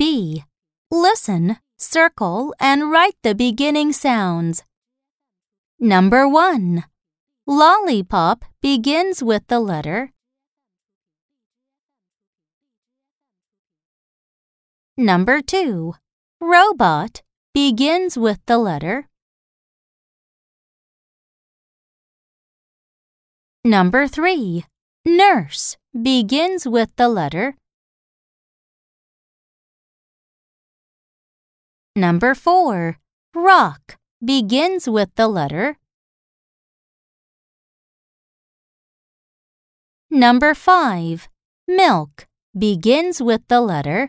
3. Listen, circle, and write the beginning sounds. Number 1. Lollipop begins with the letter Number 2. Robot begins with the letter Number 3. Nurse begins with the letter Number 4. Rock begins with the letter Number 5. Milk begins with the letter